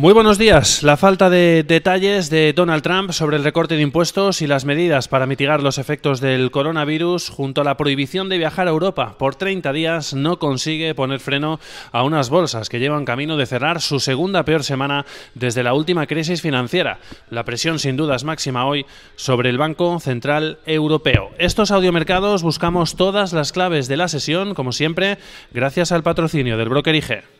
Muy buenos días. La falta de detalles de Donald Trump sobre el recorte de impuestos y las medidas para mitigar los efectos del coronavirus junto a la prohibición de viajar a Europa por 30 días no consigue poner freno a unas bolsas que llevan camino de cerrar su segunda peor semana desde la última crisis financiera. La presión sin duda es máxima hoy sobre el Banco Central Europeo. Estos audiomercados buscamos todas las claves de la sesión, como siempre, gracias al patrocinio del broker IG.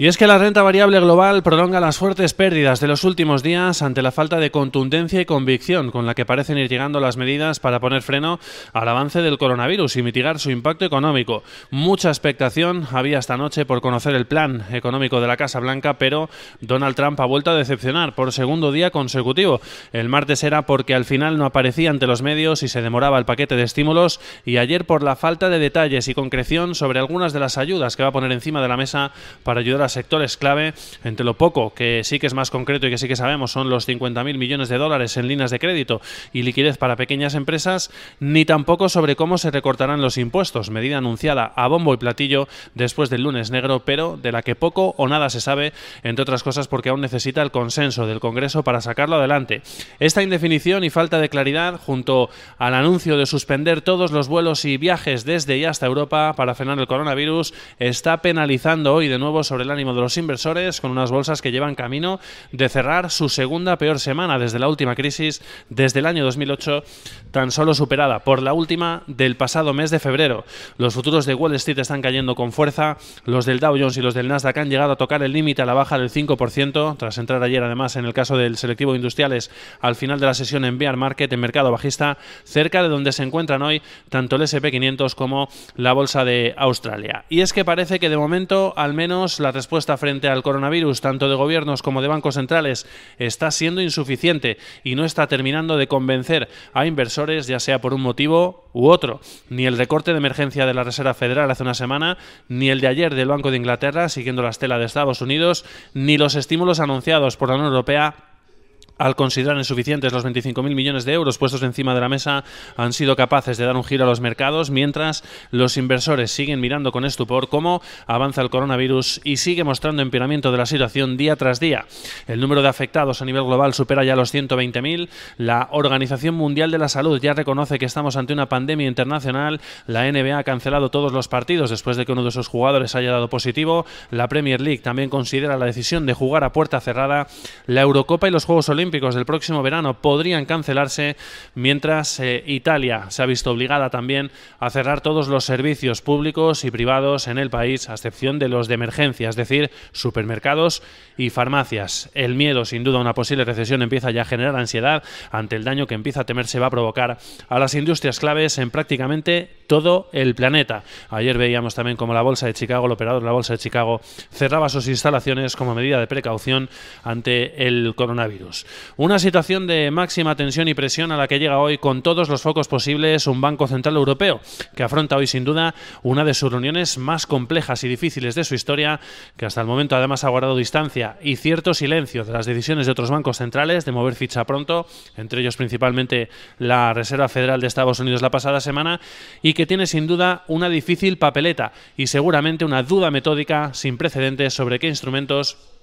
Y es que la renta variable global prolonga las fuertes pérdidas de los últimos días ante la falta de contundencia y convicción con la que parecen ir llegando las medidas para poner freno al avance del coronavirus y mitigar su impacto económico. Mucha expectación había esta noche por conocer el plan económico de la Casa Blanca, pero Donald Trump ha vuelto a decepcionar por segundo día consecutivo. El martes era porque al final no aparecía ante los medios y se demoraba el paquete de estímulos y ayer por la falta de detalles y concreción sobre algunas de las ayudas que va a poner encima de la mesa para ayudar a sectores clave, entre lo poco que sí que es más concreto y que sí que sabemos son los 50.000 millones de dólares en líneas de crédito y liquidez para pequeñas empresas, ni tampoco sobre cómo se recortarán los impuestos, medida anunciada a bombo y platillo después del lunes negro, pero de la que poco o nada se sabe, entre otras cosas porque aún necesita el consenso del Congreso para sacarlo adelante. Esta indefinición y falta de claridad, junto al anuncio de suspender todos los vuelos y viajes desde y hasta Europa para frenar el coronavirus, está penalizando hoy de nuevo sobre la ánimo de los inversores con unas bolsas que llevan camino de cerrar su segunda peor semana desde la última crisis, desde el año 2008, tan solo superada por la última del pasado mes de febrero. Los futuros de Wall Street están cayendo con fuerza, los del Dow Jones y los del Nasdaq han llegado a tocar el límite a la baja del 5%, tras entrar ayer además en el caso del selectivo industriales al final de la sesión en bear market en mercado bajista, cerca de donde se encuentran hoy tanto el SP500 como la bolsa de Australia. Y es que parece que de momento al menos la respuesta frente al coronavirus, tanto de gobiernos como de bancos centrales, está siendo insuficiente y no está terminando de convencer a inversores, ya sea por un motivo u otro. Ni el recorte de emergencia de la Reserva Federal hace una semana, ni el de ayer del Banco de Inglaterra, siguiendo la estela de Estados Unidos, ni los estímulos anunciados por la Unión Europea al considerar insuficientes los 25.000 millones de euros puestos encima de la mesa, han sido capaces de dar un giro a los mercados, mientras los inversores siguen mirando con estupor cómo avanza el coronavirus y sigue mostrando empeoramiento de la situación día tras día. El número de afectados a nivel global supera ya los 120.000. La Organización Mundial de la Salud ya reconoce que estamos ante una pandemia internacional. La NBA ha cancelado todos los partidos después de que uno de sus jugadores haya dado positivo. La Premier League también considera la decisión de jugar a puerta cerrada. La Eurocopa y los Juegos Olímpicos del próximo verano podrían cancelarse, mientras eh, Italia se ha visto obligada también a cerrar todos los servicios públicos y privados en el país, a excepción de los de emergencia, es decir, supermercados y farmacias. El miedo, sin duda, a una posible recesión empieza ya a generar ansiedad ante el daño que empieza a temerse va a provocar a las industrias claves en prácticamente todo el planeta. Ayer veíamos también como la Bolsa de Chicago, el operador de la Bolsa de Chicago, cerraba sus instalaciones como medida de precaución ante el coronavirus. Una situación de máxima tensión y presión a la que llega hoy con todos los focos posibles un Banco Central Europeo, que afronta hoy sin duda una de sus reuniones más complejas y difíciles de su historia, que hasta el momento además ha guardado distancia y cierto silencio de las decisiones de otros bancos centrales de mover ficha pronto, entre ellos principalmente la Reserva Federal de Estados Unidos la pasada semana, y que tiene sin duda una difícil papeleta y seguramente una duda metódica sin precedentes sobre qué instrumentos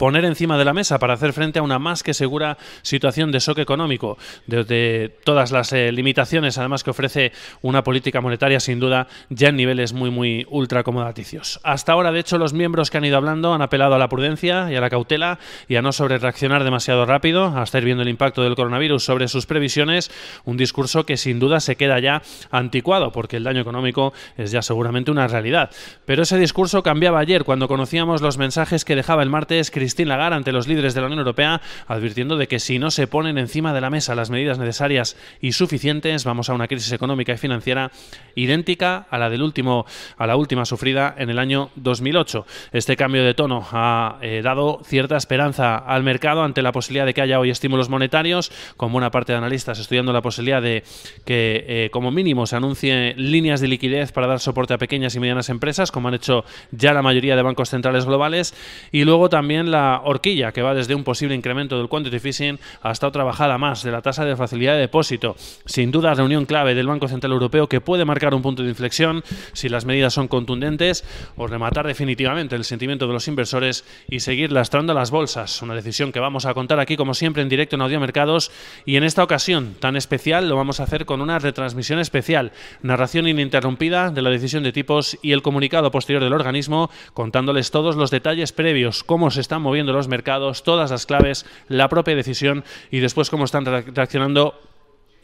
poner encima de la mesa para hacer frente a una más que segura situación de shock económico, desde todas las eh, limitaciones además que ofrece una política monetaria sin duda ya en niveles muy muy ultra acomodaticios. Hasta ahora, de hecho, los miembros que han ido hablando han apelado a la prudencia y a la cautela y a no sobre reaccionar demasiado rápido, hasta ir viendo el impacto del coronavirus sobre sus previsiones, un discurso que sin duda se queda ya anticuado porque el daño económico es ya seguramente una realidad. Pero ese discurso cambiaba ayer cuando conocíamos los mensajes que dejaba el martes Christine Lagarde ante los líderes de la Unión Europea, advirtiendo de que si no se ponen encima de la mesa las medidas necesarias y suficientes, vamos a una crisis económica y financiera idéntica a la del último, a la última sufrida en el año 2008. Este cambio de tono ha eh, dado cierta esperanza al mercado ante la posibilidad de que haya hoy estímulos monetarios, con buena parte de analistas estudiando la posibilidad de que eh, como mínimo se anuncie líneas de liquidez para dar soporte a pequeñas y medianas empresas, como han hecho ya la mayoría de bancos centrales globales, y luego también la horquilla, que va desde un posible incremento del quantitative easing hasta otra bajada más de la tasa de facilidad de depósito. Sin duda, reunión clave del Banco Central Europeo que puede marcar un punto de inflexión si las medidas son contundentes o rematar definitivamente el sentimiento de los inversores y seguir lastrando las bolsas. Una decisión que vamos a contar aquí, como siempre, en directo en Audio Mercados y en esta ocasión tan especial lo vamos a hacer con una retransmisión especial, narración ininterrumpida de la decisión de tipos y el comunicado posterior del organismo, contándoles todos los detalles previos, cómo se están moviendo los mercados, todas las claves, la propia decisión y después cómo están reaccionando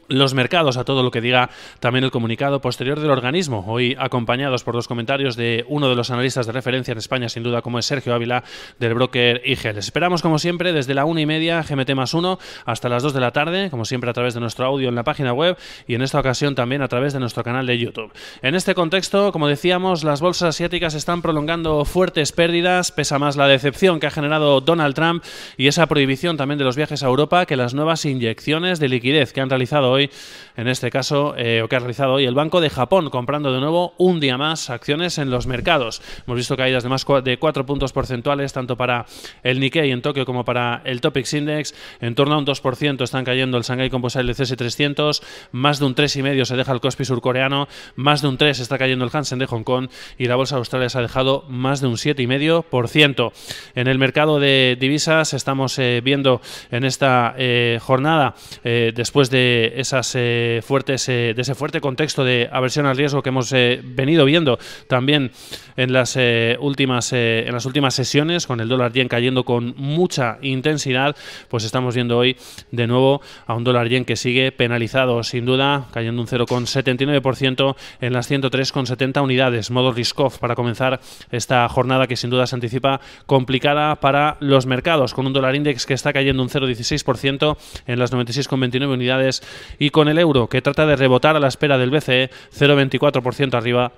los mercados a todo lo que diga también el comunicado posterior del organismo, hoy acompañados por los comentarios de uno de los analistas de referencia en España, sin duda, como es Sergio Ávila, del broker IG. esperamos, como siempre, desde la una y media, GMT más uno, hasta las dos de la tarde, como siempre, a través de nuestro audio en la página web y en esta ocasión también a través de nuestro canal de YouTube. En este contexto, como decíamos, las bolsas asiáticas están prolongando fuertes pérdidas, pesa más la decepción que ha generado Donald Trump y esa prohibición también de los viajes a Europa que las nuevas inyecciones de liquidez que han realizado hoy, en este caso, eh, o que ha realizado hoy el Banco de Japón, comprando de nuevo un día más acciones en los mercados. Hemos visto caídas de más de 4 puntos porcentuales, tanto para el Nikkei en Tokio como para el Topix Index. En torno a un 2% están cayendo el Shanghai Composite del CS300, más de un 3,5% se deja el Kospi surcoreano, más de un 3% está cayendo el Hansen de Hong Kong y la bolsa australia se ha dejado más de un 7,5%. En el mercado de divisas estamos eh, viendo en esta eh, jornada, después de esas eh, fuertes, eh, de ese fuerte contexto de aversión al riesgo que hemos eh, venido viendo también en las últimas en las últimas sesiones con el dólar yen cayendo con mucha intensidad, pues estamos viendo hoy de nuevo a un dólar yen que sigue penalizado sin duda, cayendo un 0,79% en las 103,70 unidades, modo risk off para comenzar esta jornada que sin duda se anticipa complicada para los mercados, con un dólar index que está cayendo un 0,16% en las 96,29 unidades y con el euro que trata de rebotar a la espera del BCE 0,24% arriba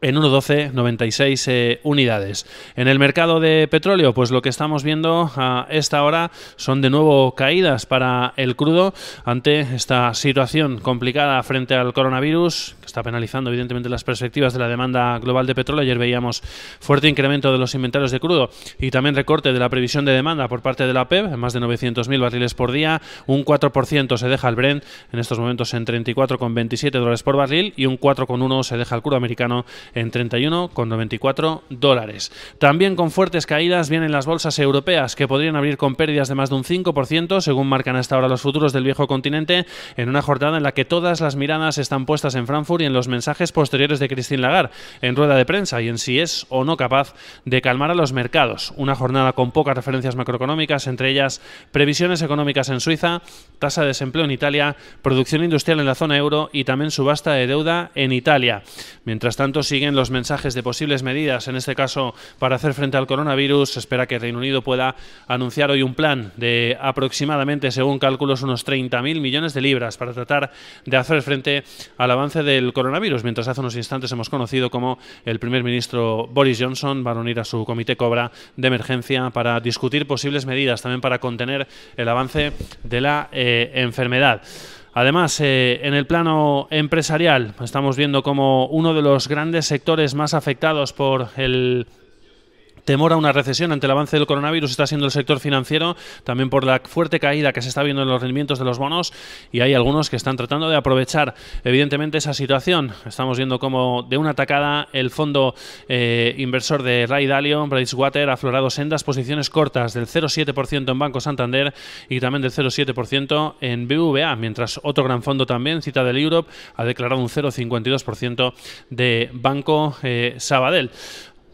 en 1.12.96 eh, unidades. En el mercado de petróleo, pues lo que estamos viendo a esta hora son de nuevo caídas para el crudo ante esta situación complicada frente al coronavirus, que está penalizando evidentemente las perspectivas de la demanda global de petróleo. Ayer veíamos fuerte incremento de los inventarios de crudo y también recorte de la previsión de demanda por parte de la PEB, más de 900.000 barriles por día. Un 4% se deja el Brent en estos momentos en 34,27 dólares por barril y un 4,1 se deja el crudo americano en 31,94 dólares. También con fuertes caídas vienen las bolsas europeas, que podrían abrir con pérdidas de más de un 5%, según marcan hasta ahora los futuros del viejo continente, en una jornada en la que todas las miradas están puestas en Frankfurt y en los mensajes posteriores de Christine Lagarde en rueda de prensa y en si es o no capaz de calmar a los mercados. Una jornada con pocas referencias macroeconómicas, entre ellas previsiones económicas en Suiza, tasa de desempleo en Italia, producción industrial en la zona euro y también subasta de deuda en Italia. Mientras tanto, sigue siguen los mensajes de posibles medidas, en este caso para hacer frente al coronavirus. Se espera que Reino Unido pueda anunciar hoy un plan de aproximadamente, según cálculos, unos 30.000 millones de libras para tratar de hacer frente al avance del coronavirus, mientras hace unos instantes hemos conocido cómo el primer ministro Boris Johnson va a reunir a su comité Cobra de emergencia para discutir posibles medidas también para contener el avance de la eh, enfermedad. Además, eh, en el plano empresarial, estamos viendo como uno de los grandes sectores más afectados por el temor una recesión ante el avance del coronavirus está siendo el sector financiero, también por la fuerte caída que se está viendo en los rendimientos de los bonos y hay algunos que están tratando de aprovechar evidentemente esa situación. Estamos viendo como de una atacada el fondo eh, inversor de Ray Dalio, Bridgewater, ha aflorado sendas posiciones cortas del 0,7% en Banco Santander y también del 0,7% en BVA, mientras otro gran fondo también, Cita del Europe, ha declarado un 0,52% de Banco eh, Sabadell.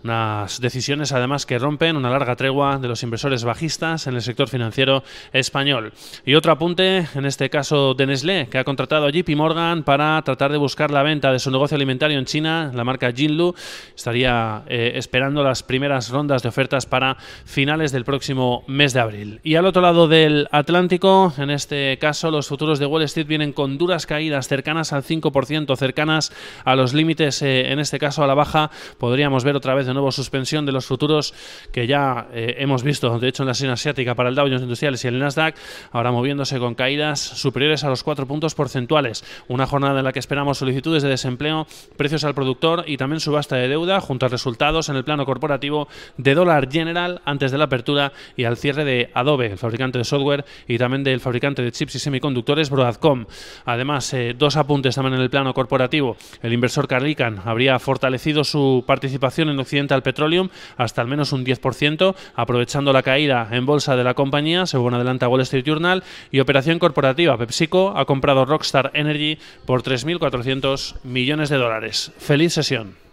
Unas decisiones además que rompen una larga tregua de los inversores bajistas en el sector financiero español. Y otro apunte, en este caso de Nestlé, que ha contratado a JP Morgan para tratar de buscar la venta de su negocio alimentario en China, la marca Jinlu. Estaría eh, esperando las primeras rondas de ofertas para finales del próximo mes de abril. Y al otro lado del Atlántico, en este caso, los futuros de Wall Street vienen con duras caídas cercanas al 5%, cercanas a los límites, eh, en este caso a la baja. Podríamos ver otra vez nuevo suspensión de los futuros que ya eh, hemos visto, de hecho, en la escena asiática para el Dow Jones Industriales y el Nasdaq, ahora moviéndose con caídas superiores a los 4 puntos porcentuales. Una jornada en la que esperamos solicitudes de desempleo, precios al productor y también subasta de deuda, junto a resultados en el plano corporativo de dólar general antes de la apertura y al cierre de Adobe, el fabricante de software, y también del fabricante de chips y semiconductores Broadcom. Además, eh, dos apuntes también en el plano corporativo. El inversor Carlican habría fortalecido su participación en Occidental Petroleum hasta al menos un 10%, aprovechando la caída en bolsa de la compañía, según adelanta Wall Street Journal, y operación corporativa. PepsiCo ha comprado Rockstar Energy por 3.400 millones de dólares. Feliz sesión.